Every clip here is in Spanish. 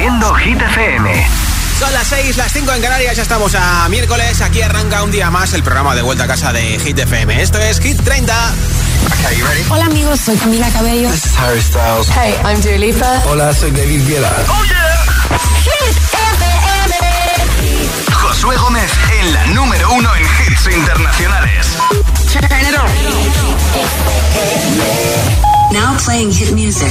Haciendo Hit FM. Son las 6, las 5 en Canarias, ya estamos a miércoles. Aquí arranca un día más el programa de vuelta a casa de Hit FM. Esto es Hit 30. Okay, you ready? Hola amigos, soy Camila Cabello. This is Harry Styles. Hey, I'm Dua Lipa. Hola, soy David Guetta. Oh yeah. Hit FM. Josué Gómez en la número uno en hits internacionales. Now playing hit music.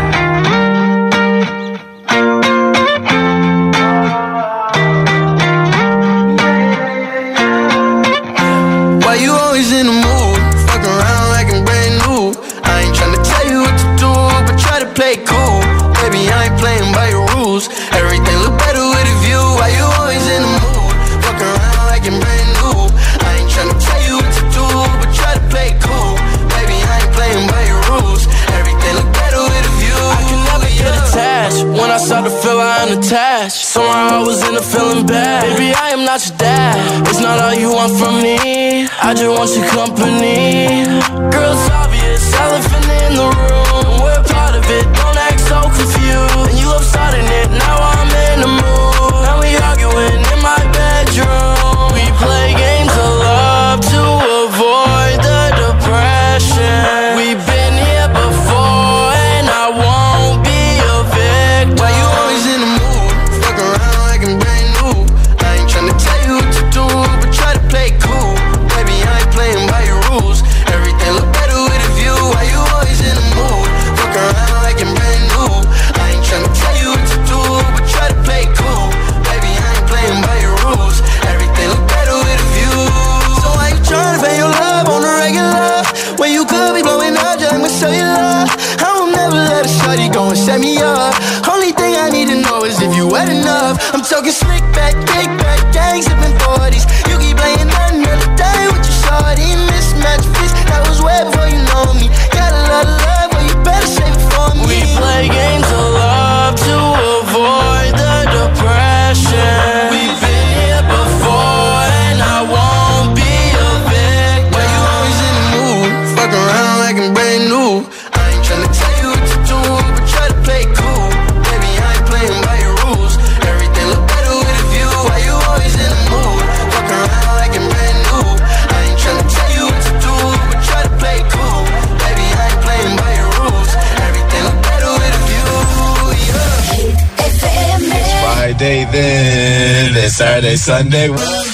Sunday, Sunday.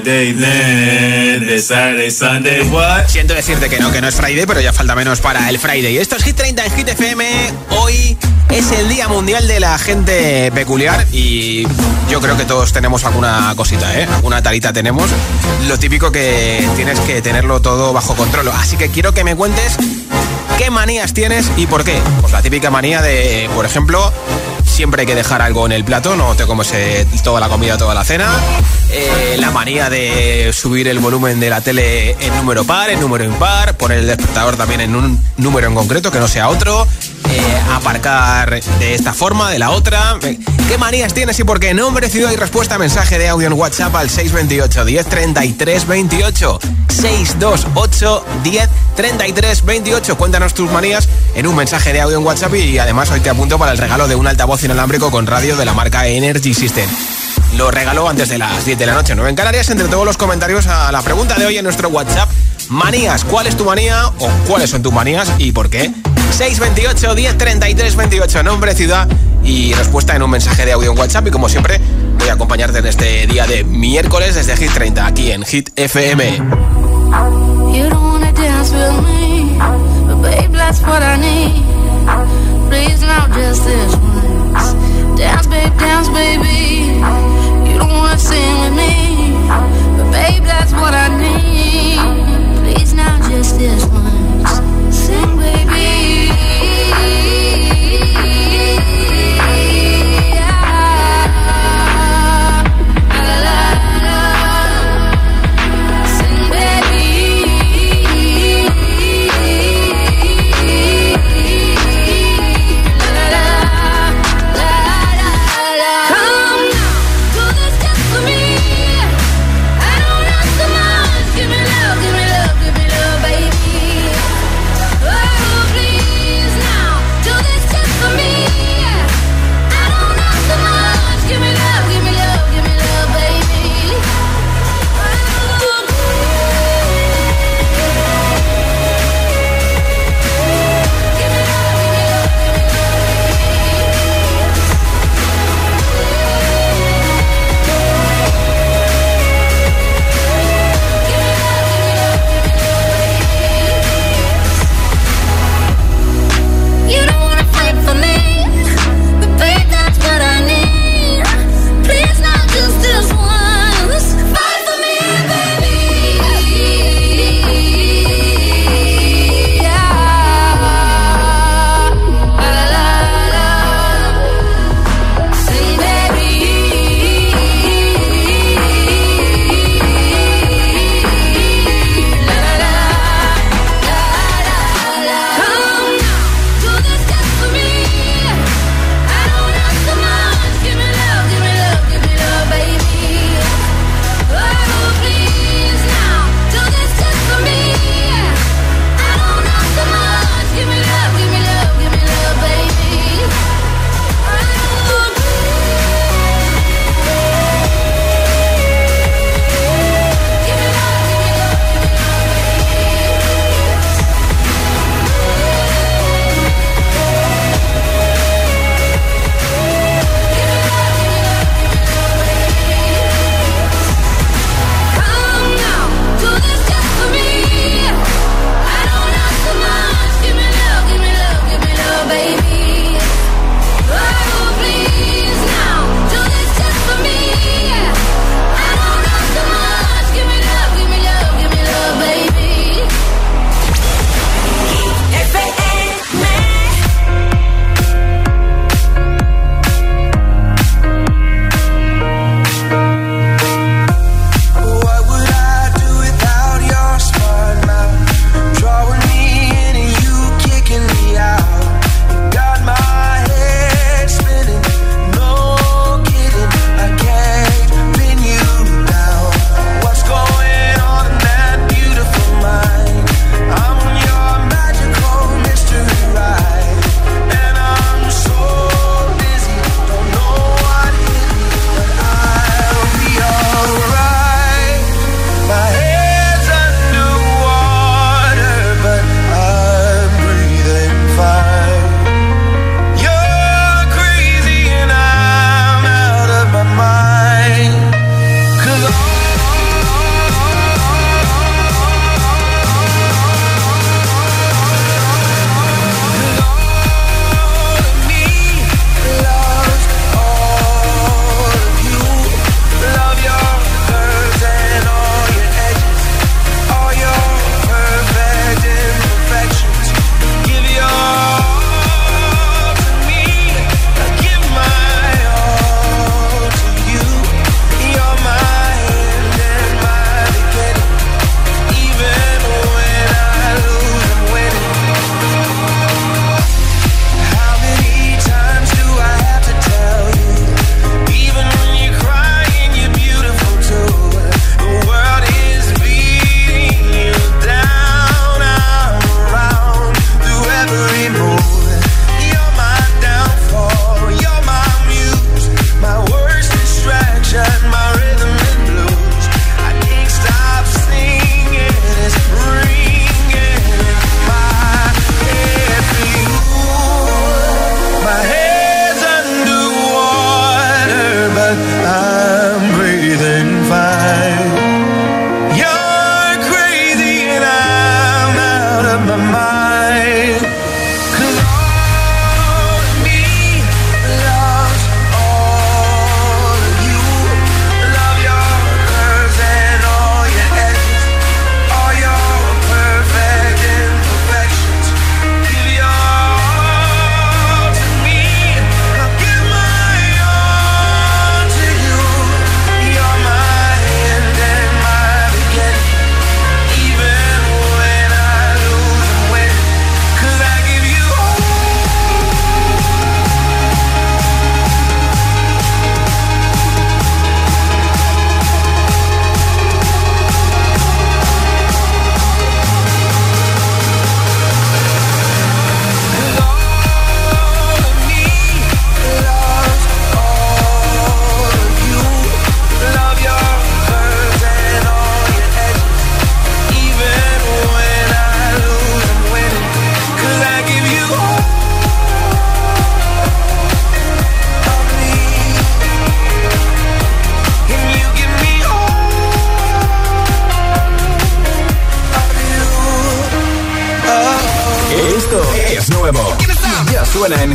Friday Saturday, Sunday, what? Siento decirte que no, que no es Friday, pero ya falta menos para el Friday. Esto es Hit 30 en Hit FM. Hoy es el Día Mundial de la Gente Peculiar y yo creo que todos tenemos alguna cosita, ¿eh? Alguna tarita tenemos. Lo típico que tienes que tenerlo todo bajo control. Así que quiero que me cuentes qué manías tienes y por qué. Pues la típica manía de, por ejemplo, siempre hay que dejar algo en el plato, no te comes eh, toda la comida, toda la cena. Eh, la manía de subir el volumen de la tele en número par, en número impar, poner el despertador también en un número en concreto, que no sea otro. Eh, aparcar de esta forma, de la otra. ¿Qué manías tienes y por qué? Nombre, ciudad y respuesta. Mensaje de audio en WhatsApp al 628 10 33 28. 628 10 33 28. Cuéntanos tus manías en un mensaje de audio en WhatsApp y además hoy te apunto para el regalo de un altavoz inalámbrico con radio de la marca Energy System. Lo regaló antes de las 10 de la noche, 9 en Canarias, entre todos los comentarios a la pregunta de hoy en nuestro WhatsApp. Manías, ¿cuál es tu manía o cuáles son tus manías y por qué? 628 10 33 28, nombre, ciudad y respuesta en un mensaje de audio en WhatsApp. Y como siempre, voy a acompañarte en este día de miércoles desde Hit 30, aquí en Hit FM. Dance, babe, dance, baby. You don't wanna sing with me, but babe, that's what I need.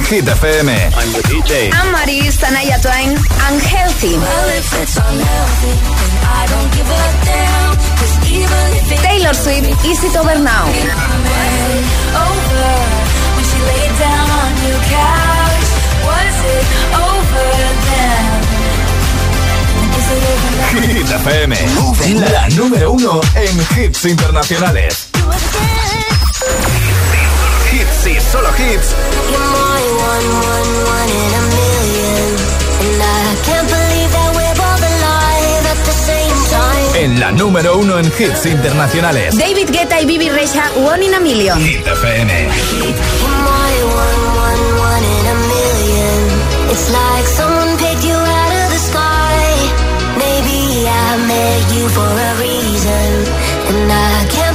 Hit FM. I'm the DJ. I'm Maris, Tanaya Twain, Unhealthy. Taylor Swift, Easy to Over Now. Hit FM, la número uno en hits internacionales. Hits y solo hits. En la número uno en hits internacionales. David Guetta y Bibi Rexa, One in a Million. Hit FM. It's like someone picked you out of the sky. Maybe I met you for a reason. And I can't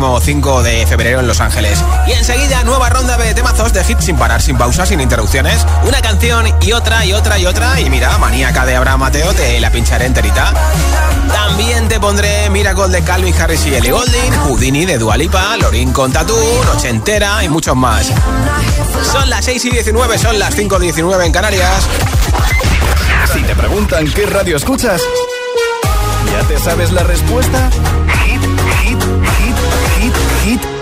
próximo 5 de febrero en Los Ángeles. Y enseguida, nueva ronda de temazos de hit sin parar, sin pausas, sin interrupciones. Una canción y otra y otra y otra. Y mira, maníaca de Abraham Mateo, te la pincharé enterita. También te pondré Miracle de Calvin Harris y Ellie Goulding, Houdini de Dualipa, Lorin con Tatú, Noche Entera y muchos más. Son las 6 y 19, son las 5 y 19 en Canarias. Si te preguntan qué radio escuchas, ¿ya te sabes la respuesta?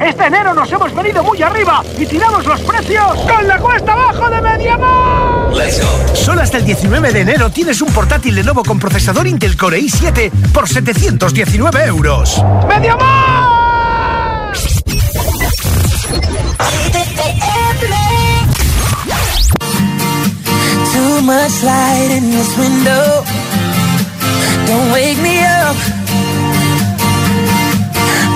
Este enero nos hemos venido muy arriba y tiramos los precios con la cuesta abajo de Mediamar. Solo hasta el 19 de enero tienes un portátil Lenovo con procesador Intel Core i7 por 719 euros. ¡Mediamar! Too much light in this window. Don't wake me up.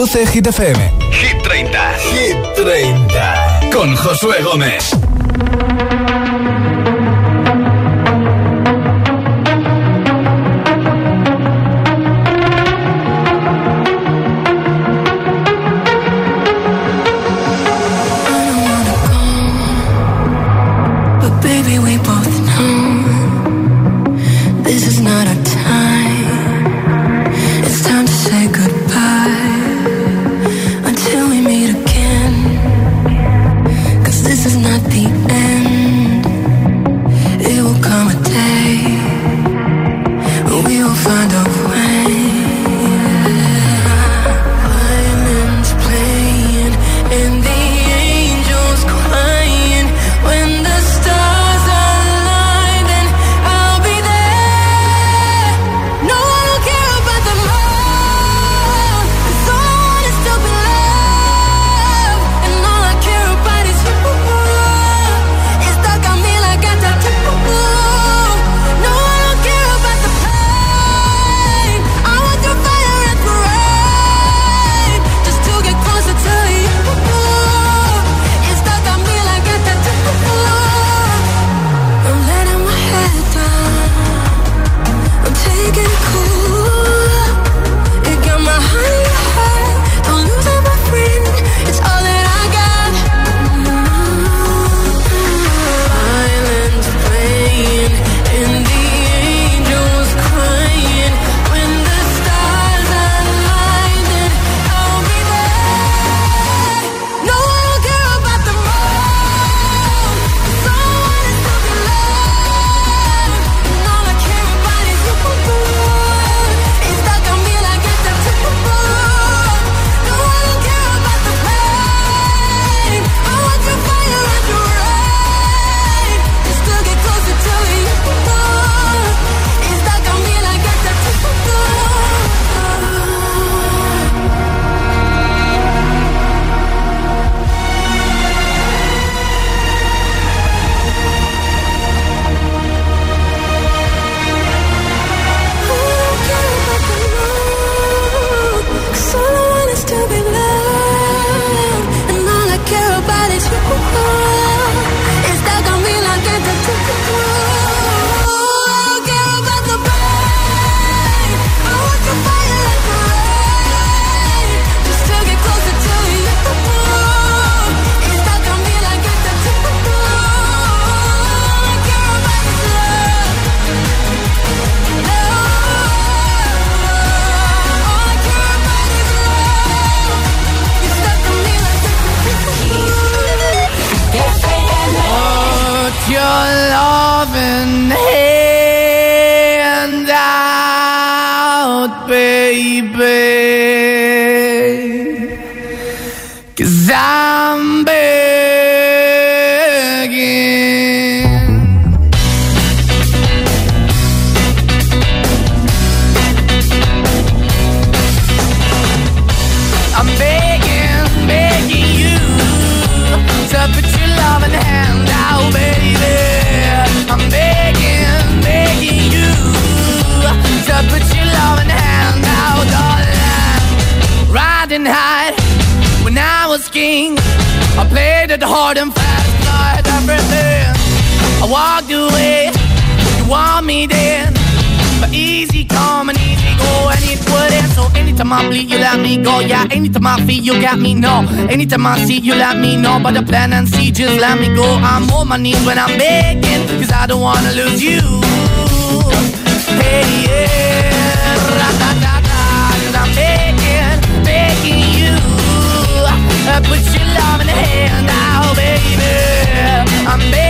Produce Hit FM. Hit 30. Hit 30. Con Josué Gómez. Walked away. You want me then? But easy come and easy go, and it wouldn't. So anytime I bleed, you let me go. Yeah, anytime I feel, you got me. No, anytime I see, you let me know. But the plan and see, just let me go. I'm on my knees when I'm begging, cause I don't wanna lose you. Hey, yeah, ra-da-da-da, cause I'm begging, begging you. Uh, put your love in the hand now, baby. I'm begging,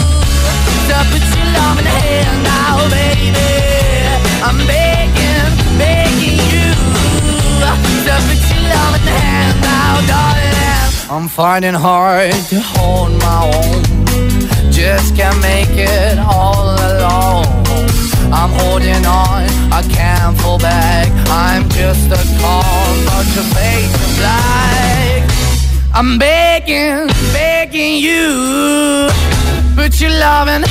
your in hand now, baby. I'm begging, begging you put your in hand now, darling. I'm finding hard to hold my own. Just can't make it all alone. I'm holding on, I can't fall back. I'm just a call, but your face is. I'm begging, begging you. Put your loving.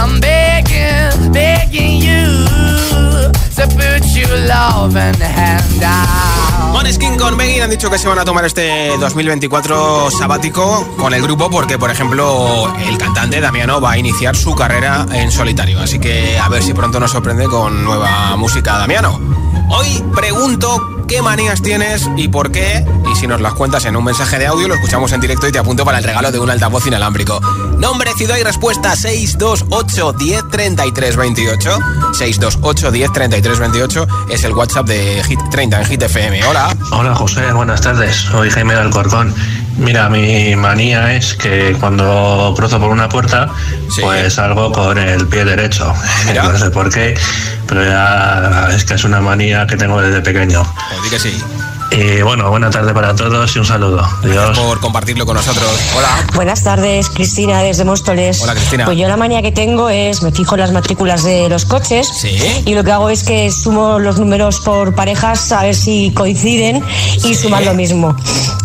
I'm begging, begging you to put your love in hand con Megan han dicho que se van a tomar este 2024 sabático con el grupo porque, por ejemplo, el cantante Damiano va a iniciar su carrera en solitario. Así que a ver si pronto nos sorprende con nueva música Damiano. Hoy pregunto qué manías tienes y por qué. Y si nos las cuentas en un mensaje de audio, lo escuchamos en directo y te apunto para el regalo de un altavoz inalámbrico. Nombre, ciudad y respuesta 628 10 33 28. 628 10 33 28 es el WhatsApp de Hit 30 en Hit FM. Hola. Hola José, buenas tardes. Soy Jaime Alcorcón. Mira, mi manía es que cuando cruzo por una puerta, pues salgo con el pie derecho. No sé por qué, pero ya es que es una manía que tengo desde pequeño. Pues di que sí. Y bueno, buena tarde para todos y un saludo. Adiós. por compartirlo con nosotros. Hola. Buenas tardes, Cristina, desde Móstoles. Hola, Cristina. Pues yo la manía que tengo es, me fijo en las matrículas de los coches y lo que hago es que sumo los números por parejas a ver si coinciden y suman lo mismo.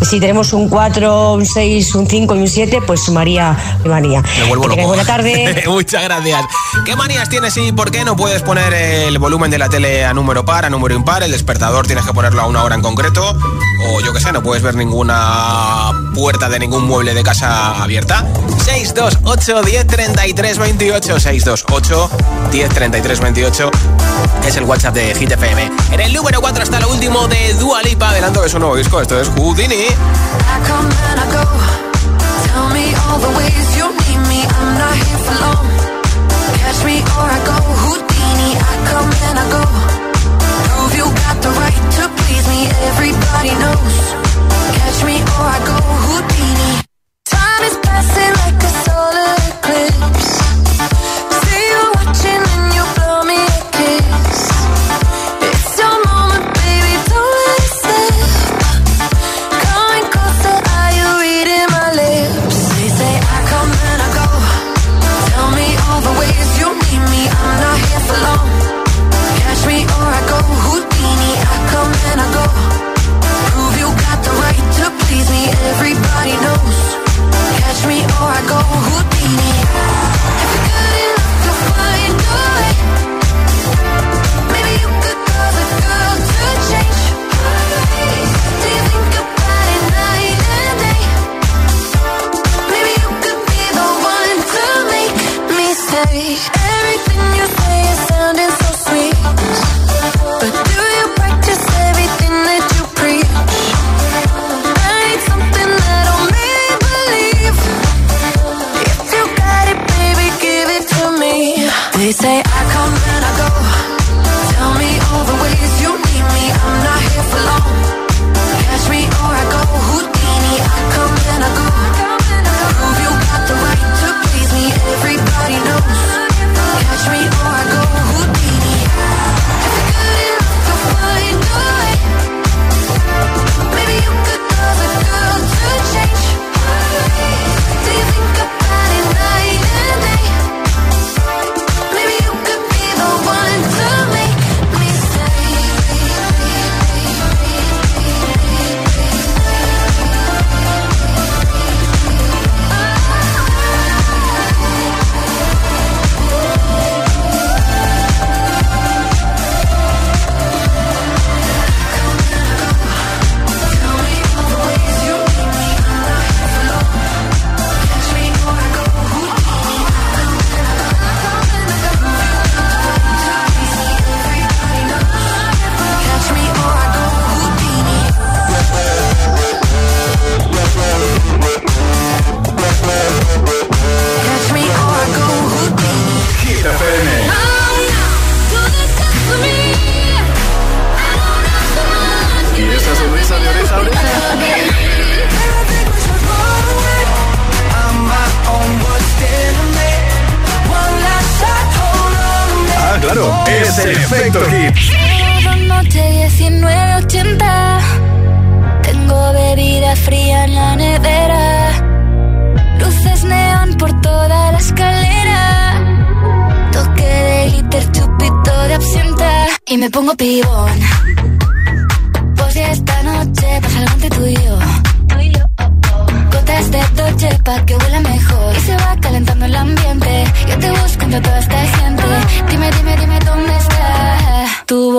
Si tenemos un 4, un 6, un 5 y un 7, pues sumaría mi manía. Me vuelvo loco. Buena tarde. Muchas gracias. ¿Qué manías tienes y por qué no puedes poner el volumen de la tele a número par, a número impar? El despertador tienes que ponerlo a una hora en concreto. O yo que sé, no puedes ver ninguna puerta de ningún mueble de casa abierta. 628 10 33 28. 628 10 33 28 es el WhatsApp de Hit FM. En el número 4 está lo último de Dua Lipa, adelanto de su nuevo disco. Esto es Houdini. I Everybody knows. Catch me or I go Houdini. Time is passing like a solar eclipse.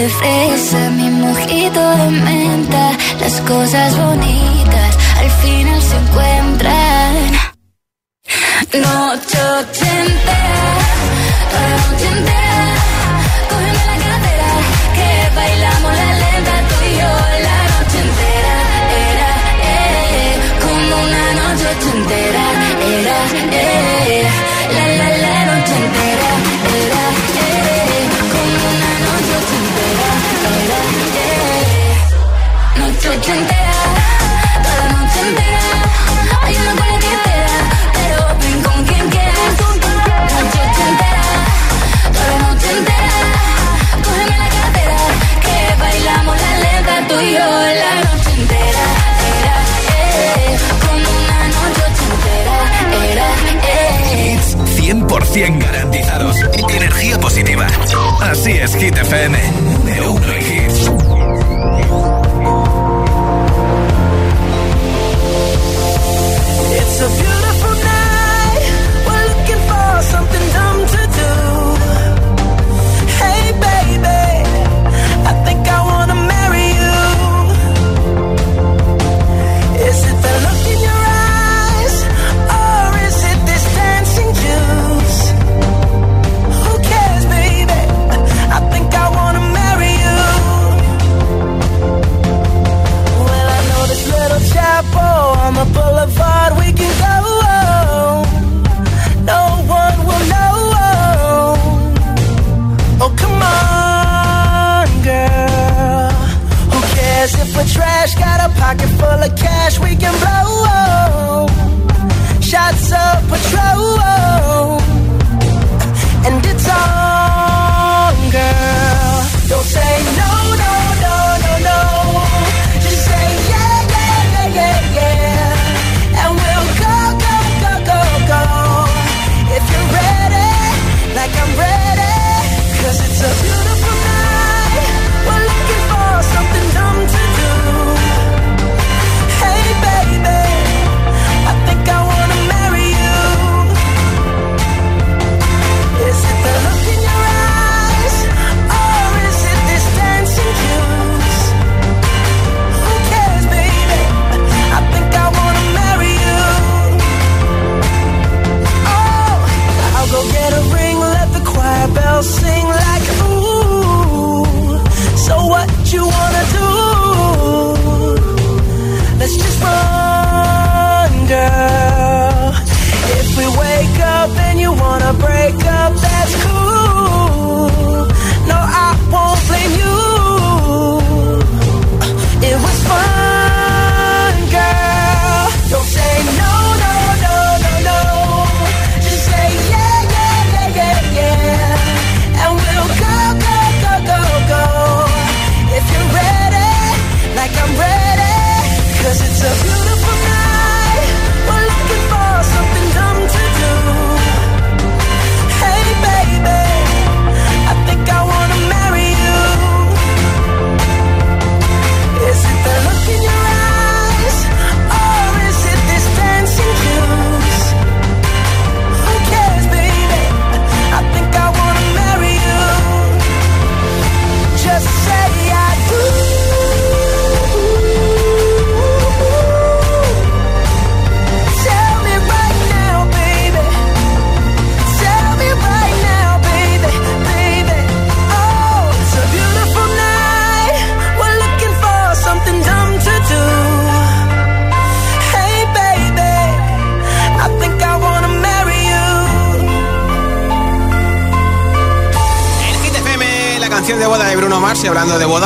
de fresa, mi mojito de menta, las cosas bonitas al final se encuentran. Noche ochentera, noche entera. 100% garantizados. Energía positiva. Así es, Hit FM. Número uno en hits. It's a cash, got a pocket full of cash we can blow. Shots of patrol.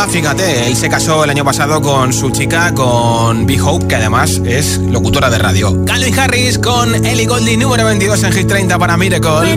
Fíjate, él se casó el año pasado con su chica, con Big Hope, que además es locutora de radio. Calvin Harris con Ellie Goldie, número 22 en Hit 30 para Miracle.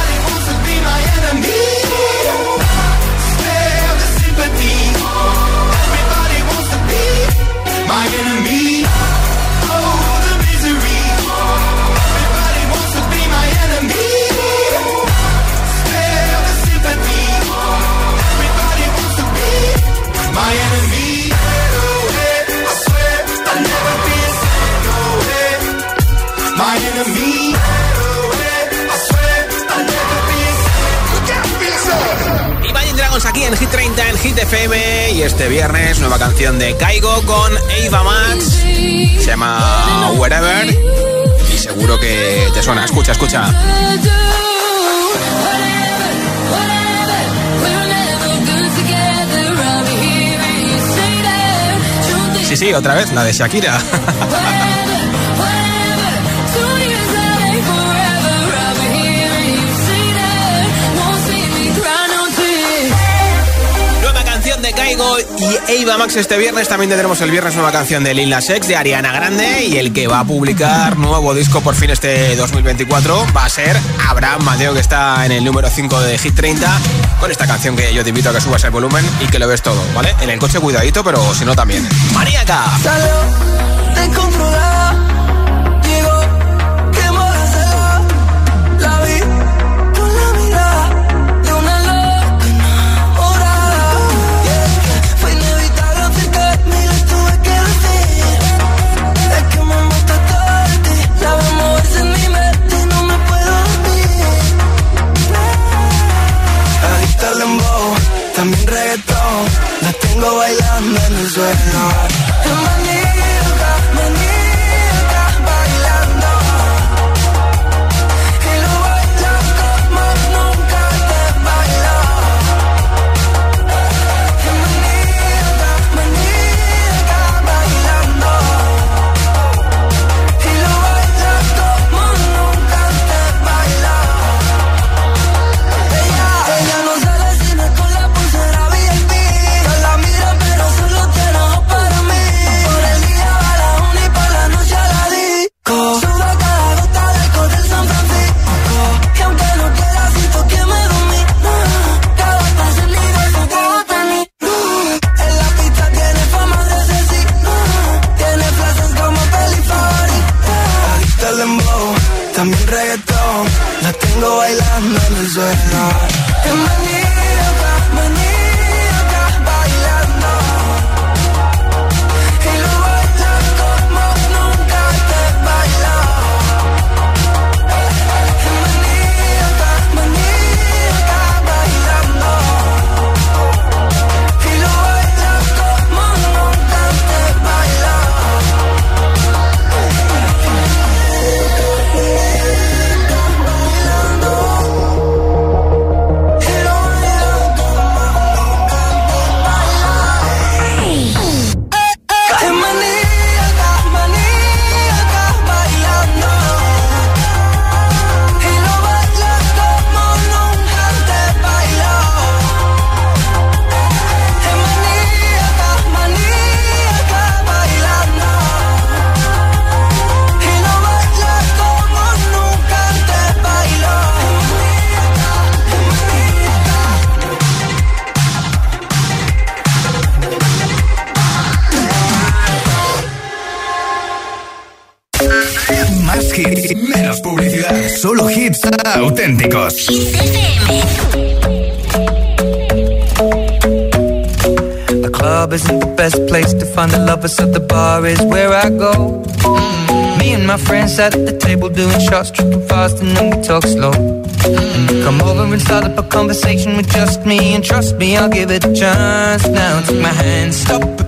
Hit FM y este viernes nueva canción de Kaigo con Ava Max. Se llama Wherever y seguro que te suena. Escucha, escucha. Sí, sí, otra vez, la de Shakira. y Ava Max este viernes. También tendremos el viernes nueva canción de Lil Nas X de Ariana Grande. Y el que va a publicar nuevo disco por fin este 2024 va a ser Abraham Mateo, que está en el número 5 de Hit 30. Con esta canción que yo te invito a que subas el volumen y que lo ves todo, ¿vale? En el coche cuidadito, pero si no también. ¡Maníaca! También reggaetón. La tengo bailando en el suelo. Solo hits ah, auténticos. The club isn't the best place to find the lovers, so the bar is where I go. Me and my friends sat at the table doing shots, tripping fast, and then we talk slow. Come over and start up a conversation with just me, and trust me, I'll give it a chance. Now take my hand, stop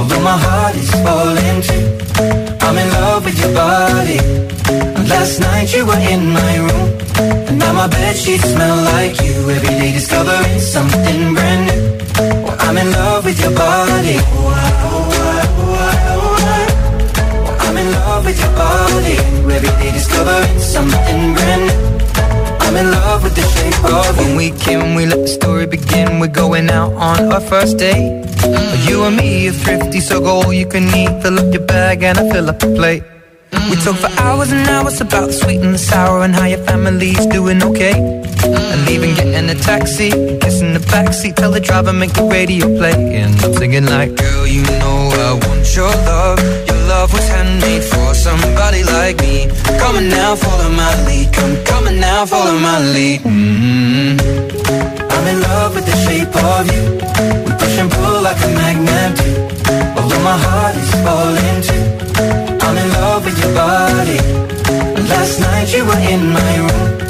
Although my heart is falling too. I'm in love with your body. And last night you were in my room. And now my bed sheets smell like you. Every day discovering something brand new. Well, I'm in love with your body. oh, oh, oh, I'm in love with your body. Every day discovering something brand new. I'm in love with the shape of you. When we can, we let the story begin. We're going out on our first date. Mm. You and me are thrifty, so go all you can eat. Fill up your bag and I fill up the plate. We mm. talk for hours and hours about the sweet and the sour and how your family's doing okay. And leaving, getting a taxi, kissing the backseat, tell the driver make the radio play. And I'm singing like, girl, you know I want your love. Your love was handmade for somebody like me. Come on now, follow my lead. Come, come on now, follow my lead. Mm-hmm. I'm in love with the shape of you. We push and pull like a magnet do. Although my heart is falling too. I'm in love with your body. Last night you were in my room.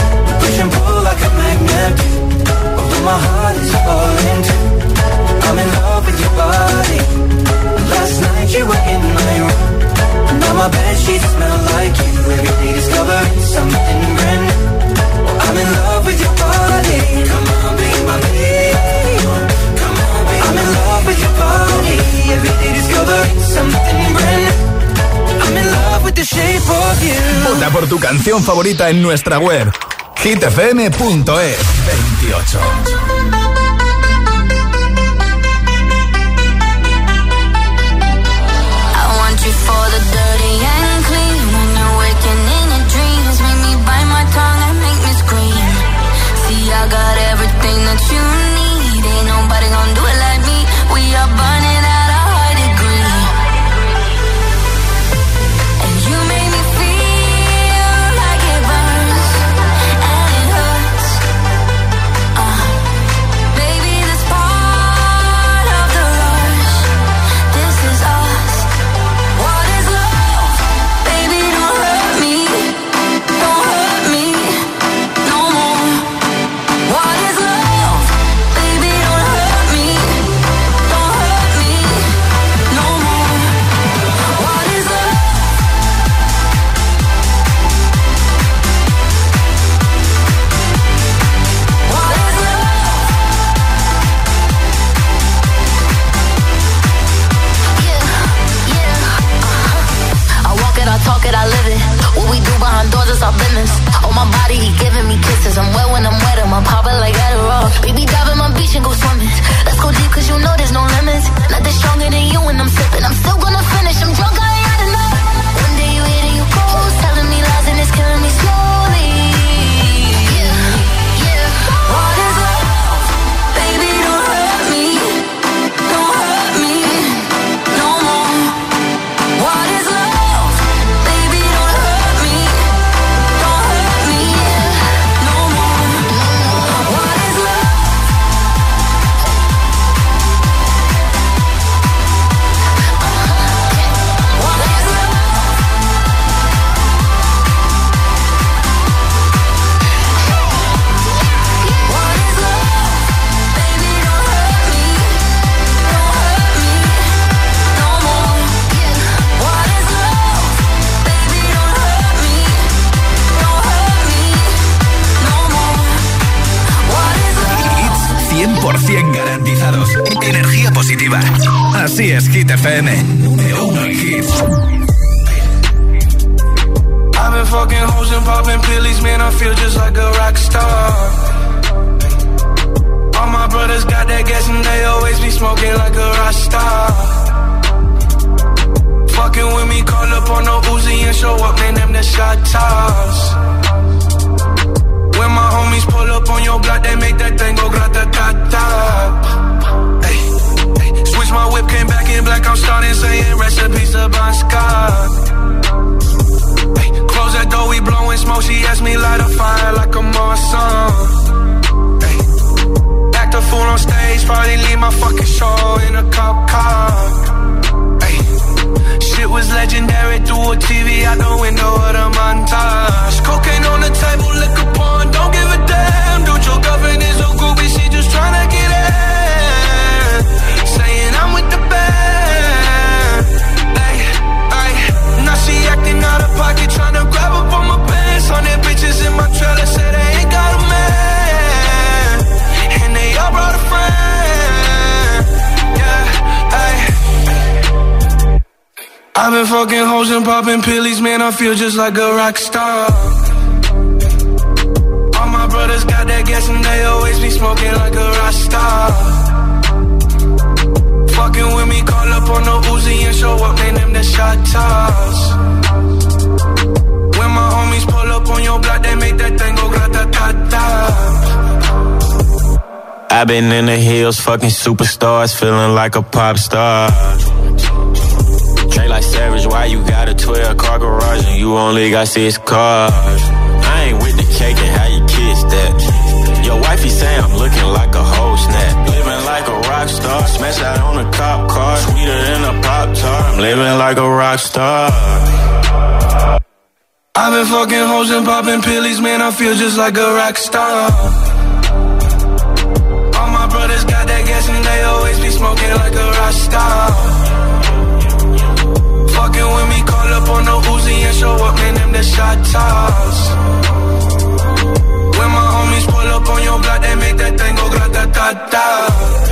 Push. I'm in love with your body. Last night in my now my bed like you. Something I'm in love with your body. Come on, I'm in love with your body. Por tu canción favorita en nuestra web hitfm.es 28. Energía positiva. Así es, Hit FM. Número uno en hits. I've been fucking hoes and popping pillies, man, I feel just like a rock star. All my brothers got that gas and they always be smoking like a rock star. Fucking with me, call up on no Uzi and show up, man, them the shot toss. When my homies pull up on your block, they make that thing go grata Switch my whip, came back in black. I'm starting saying recipes to Bon Scott. Hey, close that door, we blowing smoke. She asked me light a fire like a Marsan. Hey, act a fool on stage, probably leave my fucking show in a cop car. Hey, shit was legendary through a TV out the window of the montage. Cocaine on the table, liquor porn, don't give a damn. Dude, your girlfriend is a groupie, she just tryna get in. She acting out of pocket, tryna grab up on my pants. Their bitches in my trailer, say they ain't got a man. And they all brought a friend. Yeah, ay. I've been fucking hoes and popping pillies, man. I feel just like a rock star. All my brothers got that gas and they always be smoking like a rock star. Fucking with me, call up on the Uzi and show up, man. Them the shot toss. When my homies pull up on your block, they make that thing go grata ta ta. I've been in the hills, fucking superstars, feeling like a pop star. Trade like Savage, why you got a 12 car garage and you only got six cars? I ain't with the cake and how you kiss that. Your wifey say I'm looking like a whole snap. Like a rock star, smash out on a cop car, sweeter than a pop tart. I'm living like a rock star. I've been fucking hoes and popping pillies, man. I feel just like a rock star. All my brothers got that gas and they always be smoking like a rock star. Fucking with me, call up on the Uzi and show up, man, them the shot toss. Pull up on your block, they make that thing go grata ta ta.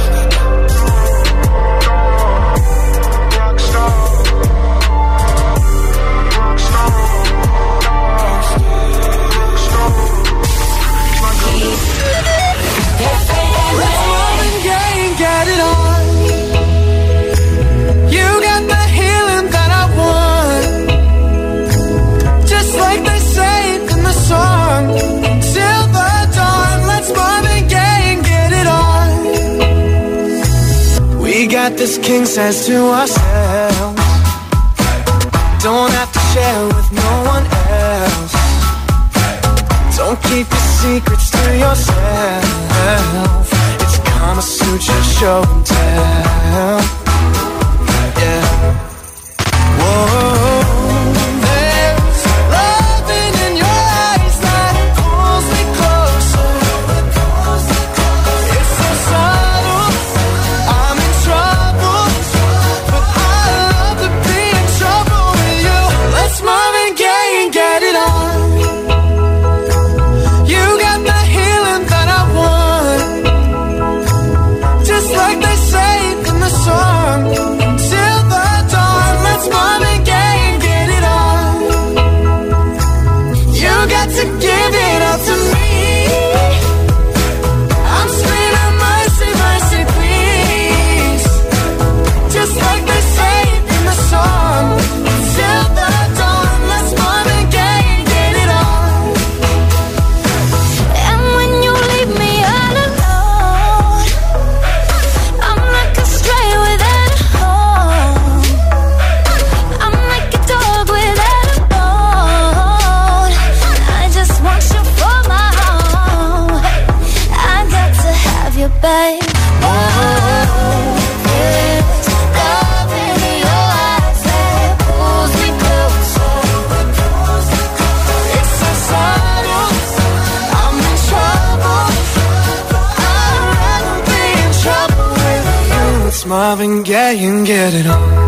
Got this king says to ourselves. Don't have to share with no one else. Don't keep your secrets to yourself. It's Kama Sutra show and tell. and yeah, you can get it on.